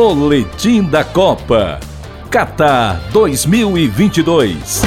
Boletim da Copa. Qatar 2022.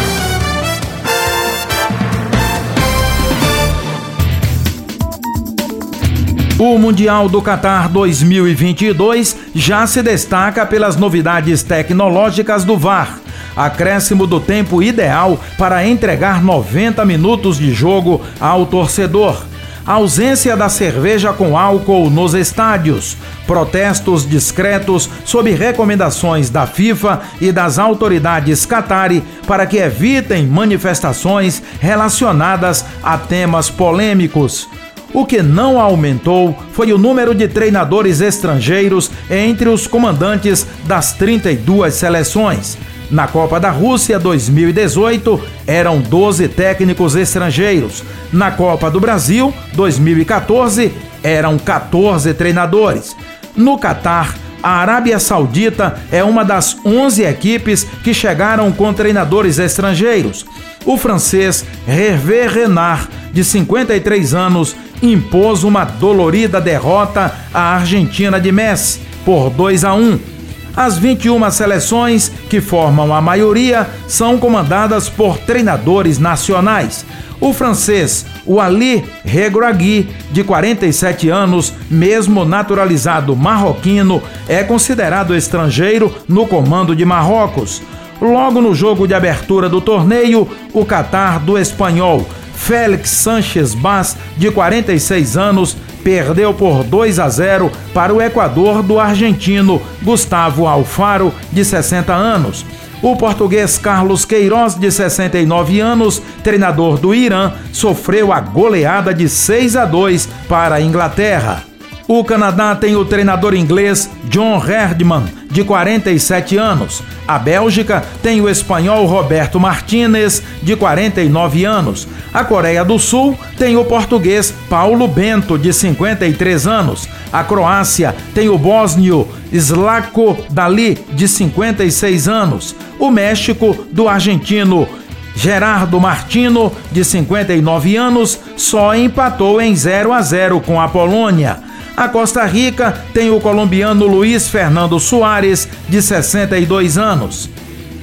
O Mundial do Qatar 2022 já se destaca pelas novidades tecnológicas do VAR. Acréscimo do tempo ideal para entregar 90 minutos de jogo ao torcedor ausência da cerveja com álcool nos estádios, protestos discretos sob recomendações da FIFA e das autoridades catari para que evitem manifestações relacionadas a temas polêmicos. O que não aumentou foi o número de treinadores estrangeiros entre os comandantes das 32 seleções. Na Copa da Rússia 2018, eram 12 técnicos estrangeiros. Na Copa do Brasil 2014, eram 14 treinadores. No Catar, a Arábia Saudita é uma das 11 equipes que chegaram com treinadores estrangeiros. O francês Hervé Renard, de 53 anos, impôs uma dolorida derrota à Argentina de Messi por 2 a 1 as 21 seleções, que formam a maioria, são comandadas por treinadores nacionais. O francês Wally Regragui, de 47 anos, mesmo naturalizado marroquino, é considerado estrangeiro no comando de Marrocos. Logo no jogo de abertura do torneio, o Catar do espanhol Félix Sanches Bas, de 46 anos, perdeu por 2 a 0 para o Equador do argentino Gustavo Alfaro, de 60 anos. O português Carlos Queiroz, de 69 anos, treinador do Irã, sofreu a goleada de 6 a 2 para a Inglaterra. O Canadá tem o treinador inglês John Herdman, de 47 anos. A Bélgica tem o espanhol Roberto Martínez, de 49 anos. A Coreia do Sul tem o português Paulo Bento, de 53 anos. A Croácia tem o bósnio Slako Dali, de 56 anos. O México, do argentino Gerardo Martino, de 59 anos, só empatou em 0 a 0 com a Polônia. A Costa Rica tem o colombiano Luiz Fernando Soares, de 62 anos.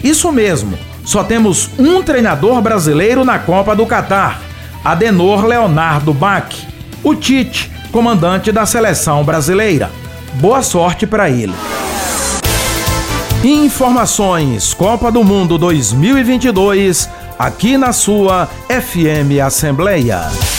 Isso mesmo, só temos um treinador brasileiro na Copa do Catar, Adenor Leonardo Bach, o Tite, comandante da seleção brasileira. Boa sorte para ele. Informações Copa do Mundo 2022 aqui na sua FM Assembleia.